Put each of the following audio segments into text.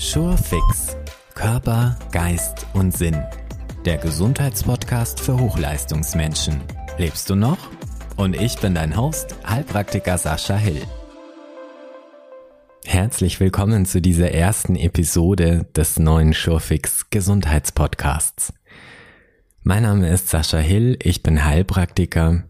Surefix Körper, Geist und Sinn. Der Gesundheitspodcast für Hochleistungsmenschen. Lebst du noch? Und ich bin dein Host, Heilpraktiker Sascha Hill. Herzlich willkommen zu dieser ersten Episode des neuen Surefix Gesundheitspodcasts. Mein Name ist Sascha Hill, ich bin Heilpraktiker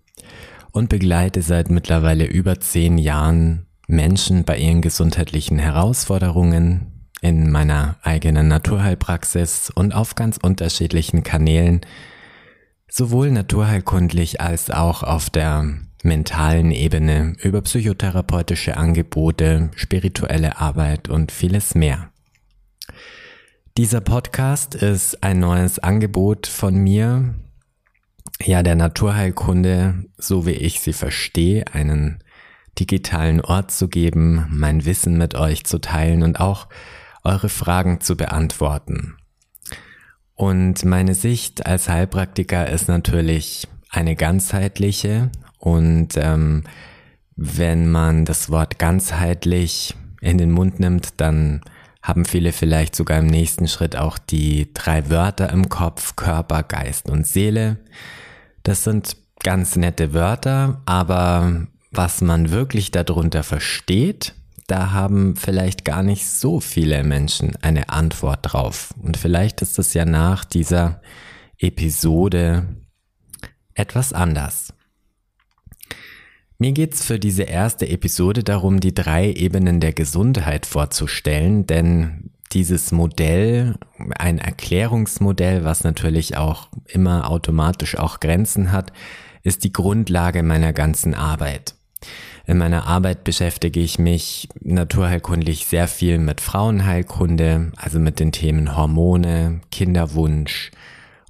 und begleite seit mittlerweile über zehn Jahren Menschen bei ihren gesundheitlichen Herausforderungen in meiner eigenen Naturheilpraxis und auf ganz unterschiedlichen Kanälen, sowohl naturheilkundlich als auch auf der mentalen Ebene über psychotherapeutische Angebote, spirituelle Arbeit und vieles mehr. Dieser Podcast ist ein neues Angebot von mir, ja, der Naturheilkunde, so wie ich sie verstehe, einen digitalen Ort zu geben, mein Wissen mit euch zu teilen und auch eure Fragen zu beantworten. Und meine Sicht als Heilpraktiker ist natürlich eine ganzheitliche und ähm, wenn man das Wort ganzheitlich in den Mund nimmt, dann haben viele vielleicht sogar im nächsten Schritt auch die drei Wörter im Kopf, Körper, Geist und Seele. Das sind ganz nette Wörter, aber was man wirklich darunter versteht, da haben vielleicht gar nicht so viele Menschen eine Antwort drauf. Und vielleicht ist es ja nach dieser Episode etwas anders. Mir geht's für diese erste Episode darum, die drei Ebenen der Gesundheit vorzustellen, denn dieses Modell, ein Erklärungsmodell, was natürlich auch immer automatisch auch Grenzen hat, ist die Grundlage meiner ganzen Arbeit. In meiner Arbeit beschäftige ich mich naturheilkundlich sehr viel mit Frauenheilkunde, also mit den Themen Hormone, Kinderwunsch,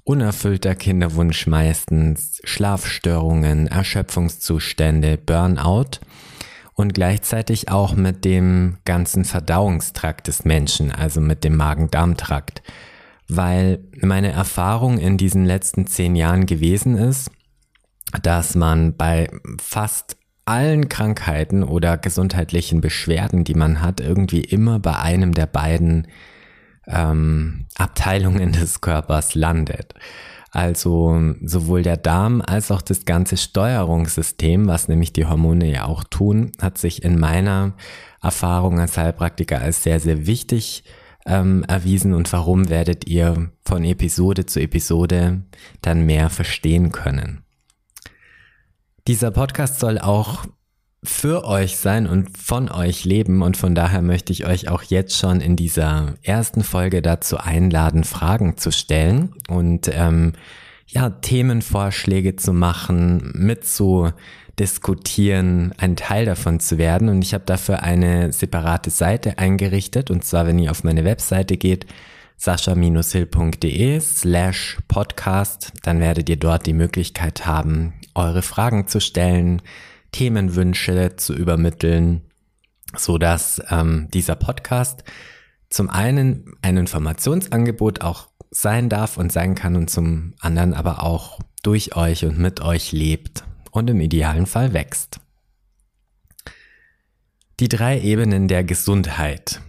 unerfüllter Kinderwunsch meistens, Schlafstörungen, Erschöpfungszustände, Burnout und gleichzeitig auch mit dem ganzen Verdauungstrakt des Menschen, also mit dem Magen-Darm-Trakt, weil meine Erfahrung in diesen letzten zehn Jahren gewesen ist, dass man bei fast allen Krankheiten oder gesundheitlichen Beschwerden, die man hat, irgendwie immer bei einem der beiden ähm, Abteilungen des Körpers landet. Also sowohl der Darm als auch das ganze Steuerungssystem, was nämlich die Hormone ja auch tun, hat sich in meiner Erfahrung als Heilpraktiker als sehr, sehr wichtig ähm, erwiesen und warum werdet ihr von Episode zu Episode dann mehr verstehen können. Dieser Podcast soll auch für euch sein und von euch leben und von daher möchte ich euch auch jetzt schon in dieser ersten Folge dazu einladen, Fragen zu stellen und ähm, ja, Themenvorschläge zu machen, mit zu diskutieren, ein Teil davon zu werden. Und ich habe dafür eine separate Seite eingerichtet. Und zwar, wenn ihr auf meine Webseite geht, sascha-hill.de slash podcast, dann werdet ihr dort die Möglichkeit haben, eure Fragen zu stellen, Themenwünsche zu übermitteln, so dass ähm, dieser Podcast zum einen ein Informationsangebot auch sein darf und sein kann und zum anderen aber auch durch euch und mit euch lebt und im idealen Fall wächst. Die drei Ebenen der Gesundheit.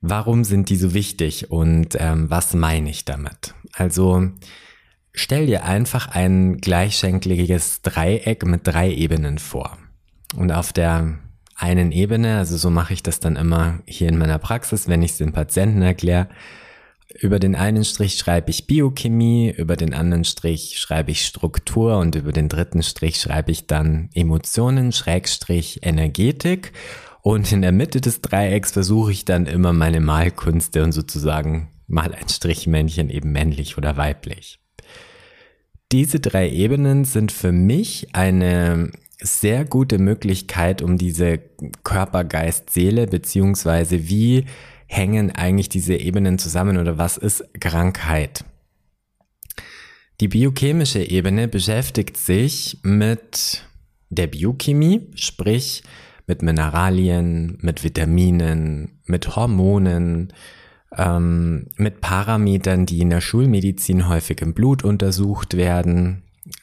Warum sind die so wichtig und ähm, was meine ich damit? Also stell dir einfach ein gleichschenkliges Dreieck mit drei Ebenen vor. Und auf der einen Ebene, also so mache ich das dann immer hier in meiner Praxis, wenn ich es den Patienten erkläre, über den einen Strich schreibe ich Biochemie, über den anderen Strich schreibe ich Struktur und über den dritten Strich schreibe ich dann Emotionen, Schrägstrich Energetik und in der Mitte des Dreiecks versuche ich dann immer meine Malkunste und sozusagen mal ein Strichmännchen eben männlich oder weiblich. Diese drei Ebenen sind für mich eine sehr gute Möglichkeit, um diese Körper, Geist, Seele, beziehungsweise wie hängen eigentlich diese Ebenen zusammen oder was ist Krankheit? Die biochemische Ebene beschäftigt sich mit der Biochemie, sprich mit Mineralien, mit Vitaminen, mit Hormonen, ähm, mit Parametern, die in der Schulmedizin häufig im Blut untersucht werden.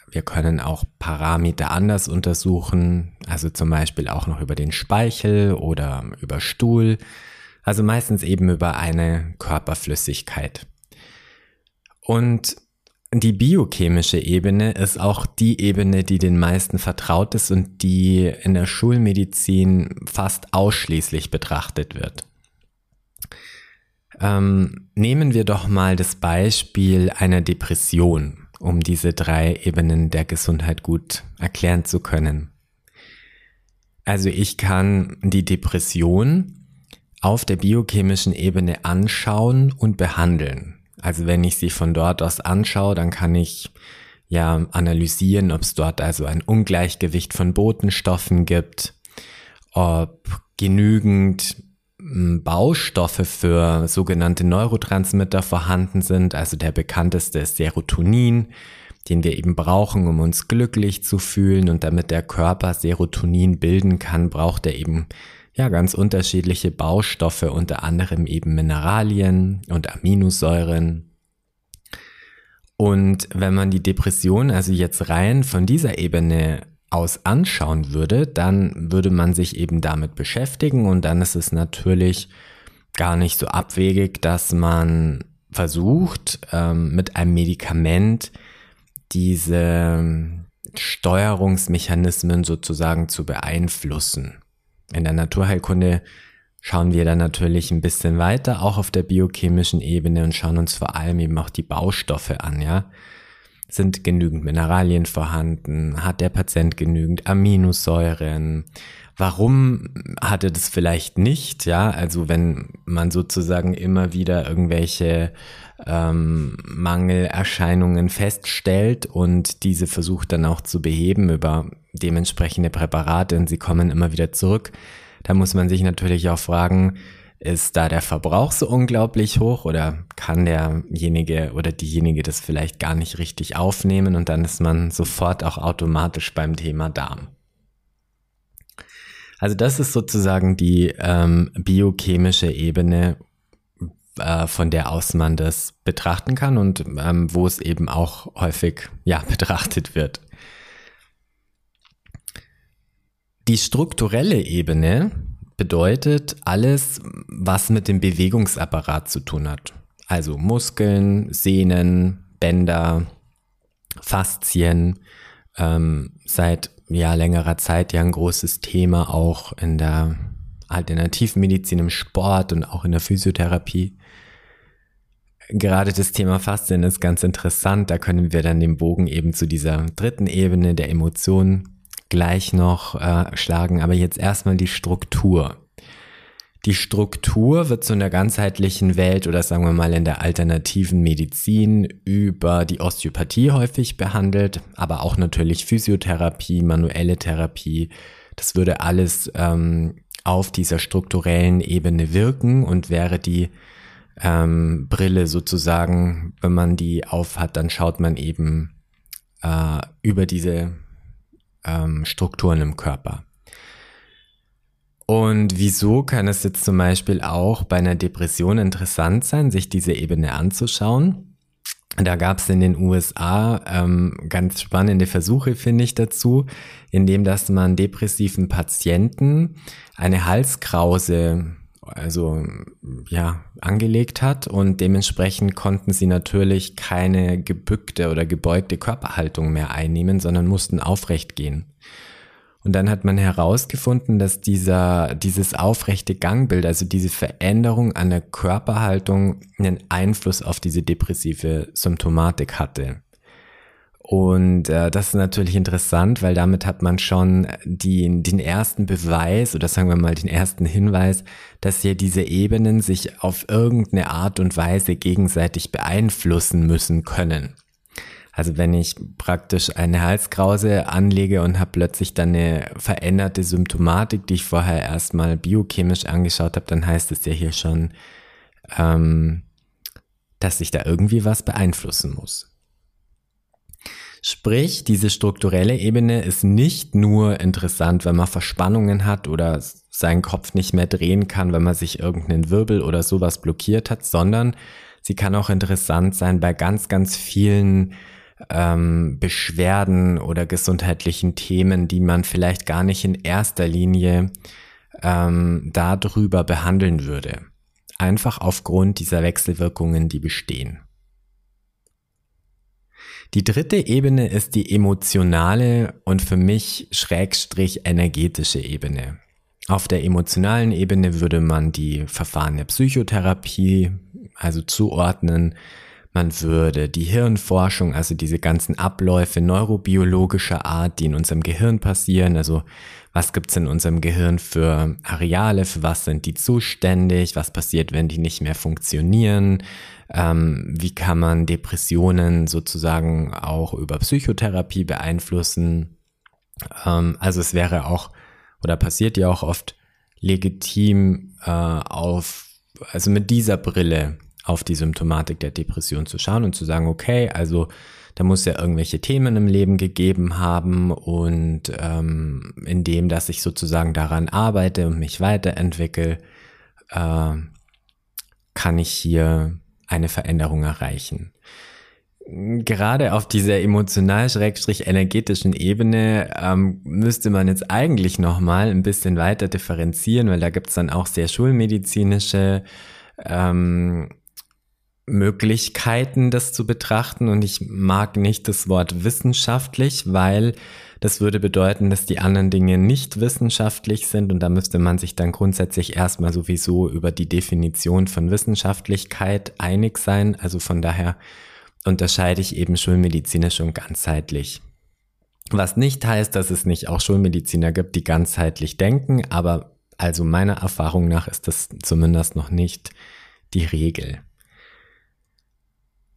Wir können auch Parameter anders untersuchen, also zum Beispiel auch noch über den Speichel oder über Stuhl. Also meistens eben über eine Körperflüssigkeit. Und die biochemische Ebene ist auch die Ebene, die den meisten vertraut ist und die in der Schulmedizin fast ausschließlich betrachtet wird. Ähm, nehmen wir doch mal das Beispiel einer Depression, um diese drei Ebenen der Gesundheit gut erklären zu können. Also ich kann die Depression auf der biochemischen Ebene anschauen und behandeln. Also wenn ich sie von dort aus anschaue, dann kann ich ja analysieren, ob es dort also ein Ungleichgewicht von Botenstoffen gibt, ob genügend Baustoffe für sogenannte Neurotransmitter vorhanden sind. Also der bekannteste ist Serotonin, den wir eben brauchen, um uns glücklich zu fühlen. Und damit der Körper Serotonin bilden kann, braucht er eben ja ganz unterschiedliche Baustoffe, unter anderem eben Mineralien und Aminosäuren. Und wenn man die Depression also jetzt rein von dieser Ebene aus anschauen würde, dann würde man sich eben damit beschäftigen und dann ist es natürlich gar nicht so abwegig, dass man versucht, ähm, mit einem Medikament diese Steuerungsmechanismen sozusagen zu beeinflussen. In der Naturheilkunde schauen wir dann natürlich ein bisschen weiter, auch auf der biochemischen Ebene und schauen uns vor allem eben auch die Baustoffe an, ja. Sind genügend Mineralien vorhanden? Hat der Patient genügend Aminosäuren? Warum hat er das vielleicht nicht? Ja, also wenn man sozusagen immer wieder irgendwelche ähm, Mangelerscheinungen feststellt und diese versucht dann auch zu beheben über dementsprechende Präparate und sie kommen immer wieder zurück. Da muss man sich natürlich auch fragen, ist da der Verbrauch so unglaublich hoch oder kann derjenige oder diejenige das vielleicht gar nicht richtig aufnehmen und dann ist man sofort auch automatisch beim Thema Darm. Also das ist sozusagen die ähm, biochemische Ebene, äh, von der aus man das betrachten kann und ähm, wo es eben auch häufig ja betrachtet wird. Die strukturelle Ebene bedeutet alles, was mit dem Bewegungsapparat zu tun hat. Also Muskeln, Sehnen, Bänder, Faszien, ähm, seit ja längerer Zeit ja ein großes Thema auch in der Alternativmedizin, im Sport und auch in der Physiotherapie. Gerade das Thema Faszien ist ganz interessant. Da können wir dann den Bogen eben zu dieser dritten Ebene der Emotionen gleich noch äh, schlagen, aber jetzt erstmal die Struktur. Die Struktur wird in der ganzheitlichen Welt oder sagen wir mal in der alternativen Medizin über die Osteopathie häufig behandelt, aber auch natürlich Physiotherapie, manuelle Therapie. Das würde alles ähm, auf dieser strukturellen Ebene wirken und wäre die ähm, Brille sozusagen, wenn man die aufhat, dann schaut man eben äh, über diese ähm, Strukturen im Körper. Und wieso kann es jetzt zum Beispiel auch bei einer Depression interessant sein, sich diese Ebene anzuschauen? Da gab es in den USA ähm, ganz spannende Versuche, finde ich, dazu, indem dass man depressiven Patienten eine Halskrause also ja angelegt hat und dementsprechend konnten sie natürlich keine gebückte oder gebeugte Körperhaltung mehr einnehmen, sondern mussten aufrecht gehen. Und dann hat man herausgefunden, dass dieser, dieses aufrechte Gangbild, also diese Veränderung an der Körperhaltung einen Einfluss auf diese depressive Symptomatik hatte. Und äh, das ist natürlich interessant, weil damit hat man schon die, den ersten Beweis oder sagen wir mal den ersten Hinweis, dass hier diese Ebenen sich auf irgendeine Art und Weise gegenseitig beeinflussen müssen können. Also wenn ich praktisch eine Halskrause anlege und habe plötzlich dann eine veränderte Symptomatik, die ich vorher erstmal biochemisch angeschaut habe, dann heißt es ja hier schon, ähm, dass sich da irgendwie was beeinflussen muss. Sprich, diese strukturelle Ebene ist nicht nur interessant, wenn man Verspannungen hat oder seinen Kopf nicht mehr drehen kann, wenn man sich irgendeinen Wirbel oder sowas blockiert hat, sondern sie kann auch interessant sein bei ganz, ganz vielen ähm, Beschwerden oder gesundheitlichen Themen, die man vielleicht gar nicht in erster Linie ähm, darüber behandeln würde. einfach aufgrund dieser Wechselwirkungen, die bestehen. Die dritte Ebene ist die emotionale und für mich schrägstrich energetische Ebene. Auf der emotionalen Ebene würde man die Verfahren der Psychotherapie also zuordnen. Man würde die Hirnforschung, also diese ganzen Abläufe neurobiologischer Art, die in unserem Gehirn passieren, also was gibt's in unserem Gehirn für Areale, für was sind die zuständig, was passiert, wenn die nicht mehr funktionieren, ähm, wie kann man Depressionen sozusagen auch über Psychotherapie beeinflussen. Ähm, also es wäre auch oder passiert ja auch oft legitim äh, auf, also mit dieser Brille auf die Symptomatik der Depression zu schauen und zu sagen, okay, also da muss ja irgendwelche Themen im Leben gegeben haben und ähm, indem, dass ich sozusagen daran arbeite und mich weiterentwickle, äh, kann ich hier eine Veränderung erreichen. Gerade auf dieser emotional-energetischen Ebene ähm, müsste man jetzt eigentlich nochmal ein bisschen weiter differenzieren, weil da gibt's dann auch sehr schulmedizinische ähm, Möglichkeiten, das zu betrachten. Und ich mag nicht das Wort wissenschaftlich, weil das würde bedeuten, dass die anderen Dinge nicht wissenschaftlich sind. Und da müsste man sich dann grundsätzlich erstmal sowieso über die Definition von Wissenschaftlichkeit einig sein. Also von daher unterscheide ich eben schulmedizinisch und ganzheitlich. Was nicht heißt, dass es nicht auch Schulmediziner gibt, die ganzheitlich denken, aber also meiner Erfahrung nach ist das zumindest noch nicht die Regel.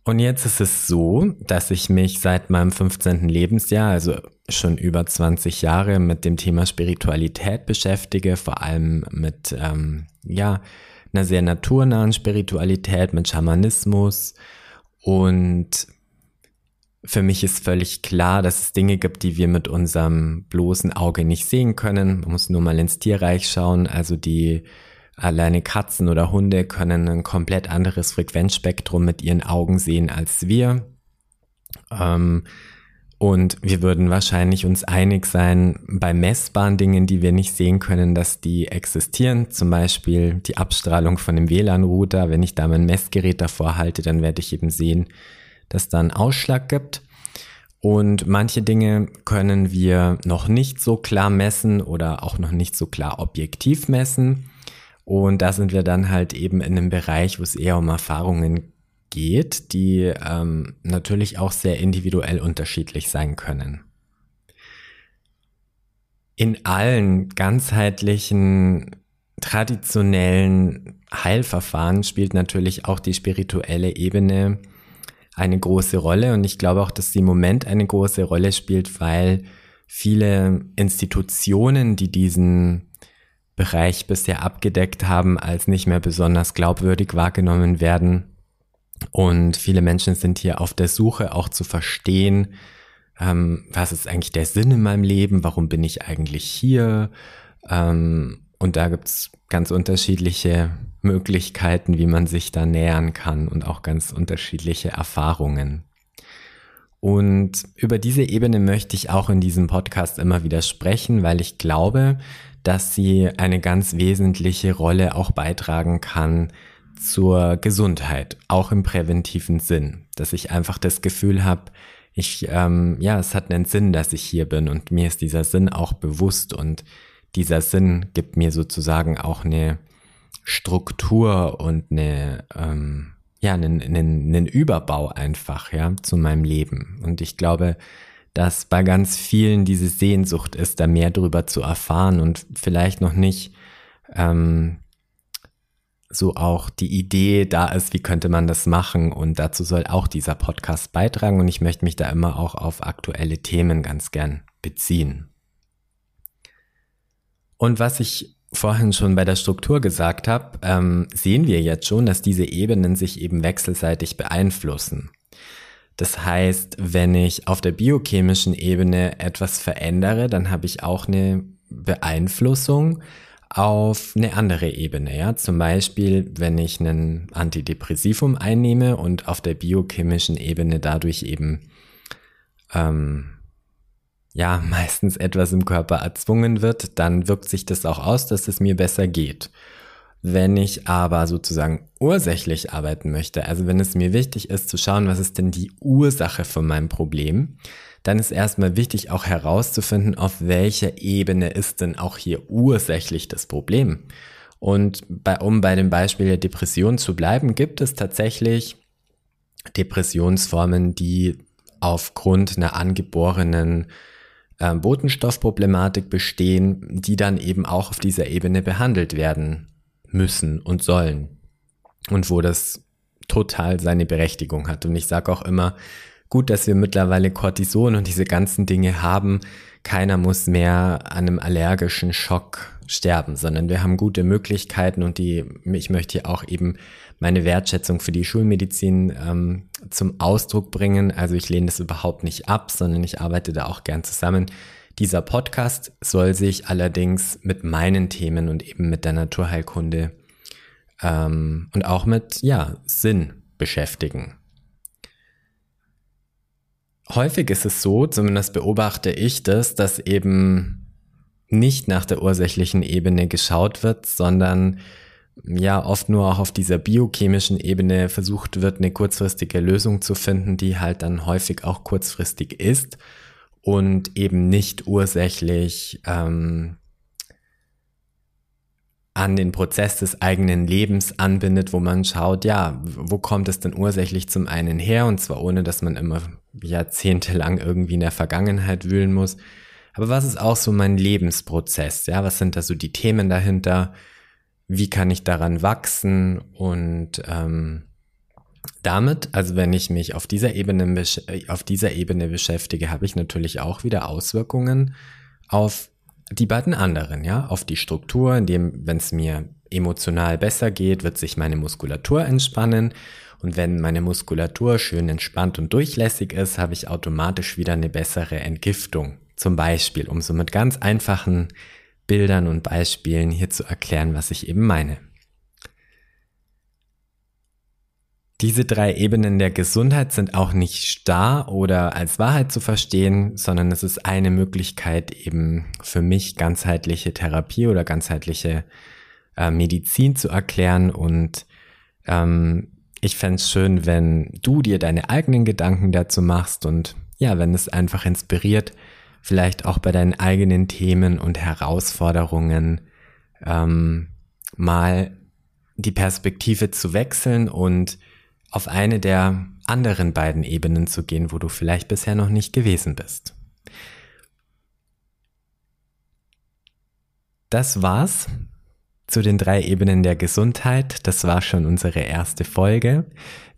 Und jetzt ist es so, dass ich mich seit meinem 15. Lebensjahr, also schon über 20 Jahre, mit dem Thema Spiritualität beschäftige, vor allem mit, ähm, ja, einer sehr naturnahen Spiritualität, mit Schamanismus. Und für mich ist völlig klar, dass es Dinge gibt, die wir mit unserem bloßen Auge nicht sehen können. Man muss nur mal ins Tierreich schauen, also die Alleine Katzen oder Hunde können ein komplett anderes Frequenzspektrum mit ihren Augen sehen als wir. Ähm, und wir würden wahrscheinlich uns einig sein bei messbaren Dingen, die wir nicht sehen können, dass die existieren. Zum Beispiel die Abstrahlung von dem WLAN-Router. Wenn ich da mein Messgerät davor halte, dann werde ich eben sehen, dass da einen Ausschlag gibt. Und manche Dinge können wir noch nicht so klar messen oder auch noch nicht so klar objektiv messen. Und da sind wir dann halt eben in einem Bereich, wo es eher um Erfahrungen geht, die ähm, natürlich auch sehr individuell unterschiedlich sein können. In allen ganzheitlichen, traditionellen Heilverfahren spielt natürlich auch die spirituelle Ebene eine große Rolle. Und ich glaube auch, dass sie im Moment eine große Rolle spielt, weil viele Institutionen, die diesen Bereich bisher abgedeckt haben, als nicht mehr besonders glaubwürdig wahrgenommen werden. Und viele Menschen sind hier auf der Suche auch zu verstehen, ähm, was ist eigentlich der Sinn in meinem Leben, warum bin ich eigentlich hier. Ähm, und da gibt's ganz unterschiedliche Möglichkeiten, wie man sich da nähern kann und auch ganz unterschiedliche Erfahrungen. Und über diese Ebene möchte ich auch in diesem Podcast immer wieder sprechen, weil ich glaube, dass sie eine ganz wesentliche Rolle auch beitragen kann zur Gesundheit, auch im präventiven Sinn, dass ich einfach das Gefühl habe, ich, ähm, ja, es hat einen Sinn, dass ich hier bin und mir ist dieser Sinn auch bewusst und dieser Sinn gibt mir sozusagen auch eine Struktur und eine, ähm, ja, einen, einen, einen Überbau einfach, ja, zu meinem Leben. Und ich glaube, dass bei ganz vielen diese Sehnsucht ist, da mehr drüber zu erfahren und vielleicht noch nicht ähm, so auch die Idee da ist, wie könnte man das machen. Und dazu soll auch dieser Podcast beitragen. Und ich möchte mich da immer auch auf aktuelle Themen ganz gern beziehen. Und was ich vorhin schon bei der Struktur gesagt habe, ähm, sehen wir jetzt schon, dass diese Ebenen sich eben wechselseitig beeinflussen. Das heißt, wenn ich auf der biochemischen Ebene etwas verändere, dann habe ich auch eine Beeinflussung auf eine andere Ebene. Ja? Zum Beispiel, wenn ich einen Antidepressivum einnehme und auf der biochemischen Ebene dadurch eben ähm, ja meistens etwas im Körper erzwungen wird, dann wirkt sich das auch aus, dass es mir besser geht. Wenn ich aber sozusagen ursächlich arbeiten möchte, also wenn es mir wichtig ist zu schauen, was ist denn die Ursache von meinem Problem, dann ist erstmal wichtig auch herauszufinden, auf welcher Ebene ist denn auch hier ursächlich das Problem. Und bei, um bei dem Beispiel der Depression zu bleiben, gibt es tatsächlich Depressionsformen, die aufgrund einer angeborenen äh, Botenstoffproblematik bestehen, die dann eben auch auf dieser Ebene behandelt werden müssen und sollen. Und wo das total seine Berechtigung hat. Und ich sage auch immer, gut, dass wir mittlerweile Cortison und diese ganzen Dinge haben. Keiner muss mehr an einem allergischen Schock sterben, sondern wir haben gute Möglichkeiten und die, ich möchte hier auch eben meine Wertschätzung für die Schulmedizin ähm, zum Ausdruck bringen. Also ich lehne das überhaupt nicht ab, sondern ich arbeite da auch gern zusammen. Dieser Podcast soll sich allerdings mit meinen Themen und eben mit der Naturheilkunde ähm, und auch mit ja Sinn beschäftigen. Häufig ist es so, zumindest beobachte ich das, dass eben nicht nach der ursächlichen Ebene geschaut wird, sondern ja oft nur auch auf dieser biochemischen Ebene versucht wird, eine kurzfristige Lösung zu finden, die halt dann häufig auch kurzfristig ist und eben nicht ursächlich ähm, an den Prozess des eigenen Lebens anbindet, wo man schaut, ja, wo kommt es denn ursächlich zum einen her? Und zwar ohne, dass man immer jahrzehntelang irgendwie in der Vergangenheit wühlen muss, aber was ist auch so mein Lebensprozess? Ja, was sind da so die Themen dahinter? Wie kann ich daran wachsen? Und ähm, damit, also wenn ich mich auf dieser Ebene auf dieser Ebene beschäftige, habe ich natürlich auch wieder Auswirkungen auf die beiden anderen, ja, auf die Struktur, indem, wenn es mir emotional besser geht, wird sich meine Muskulatur entspannen. Und wenn meine Muskulatur schön entspannt und durchlässig ist, habe ich automatisch wieder eine bessere Entgiftung. Zum Beispiel, um so mit ganz einfachen Bildern und Beispielen hier zu erklären, was ich eben meine. Diese drei Ebenen der Gesundheit sind auch nicht starr oder als Wahrheit zu verstehen, sondern es ist eine Möglichkeit eben für mich ganzheitliche Therapie oder ganzheitliche äh, Medizin zu erklären und ähm, ich fände es schön, wenn du dir deine eigenen Gedanken dazu machst und ja, wenn es einfach inspiriert, vielleicht auch bei deinen eigenen Themen und Herausforderungen ähm, mal die Perspektive zu wechseln und auf eine der anderen beiden Ebenen zu gehen, wo du vielleicht bisher noch nicht gewesen bist. Das war's zu den drei Ebenen der Gesundheit. Das war schon unsere erste Folge.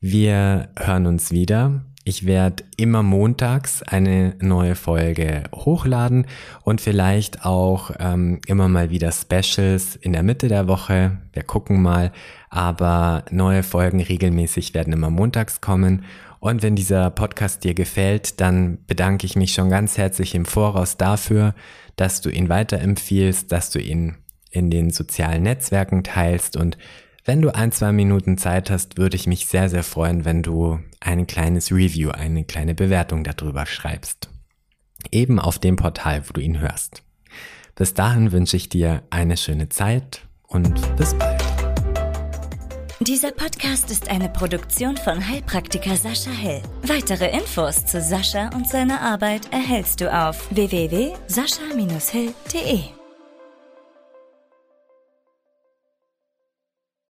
Wir hören uns wieder ich werde immer montags eine neue Folge hochladen und vielleicht auch ähm, immer mal wieder Specials in der Mitte der Woche. Wir gucken mal. Aber neue Folgen regelmäßig werden immer montags kommen. Und wenn dieser Podcast dir gefällt, dann bedanke ich mich schon ganz herzlich im Voraus dafür, dass du ihn weiterempfiehlst, dass du ihn in den sozialen Netzwerken teilst und wenn du ein, zwei Minuten Zeit hast, würde ich mich sehr, sehr freuen, wenn du ein kleines Review, eine kleine Bewertung darüber schreibst. Eben auf dem Portal, wo du ihn hörst. Bis dahin wünsche ich dir eine schöne Zeit und bis bald. Dieser Podcast ist eine Produktion von Heilpraktiker Sascha Hell. Weitere Infos zu Sascha und seiner Arbeit erhältst du auf www.sascha-hell.de.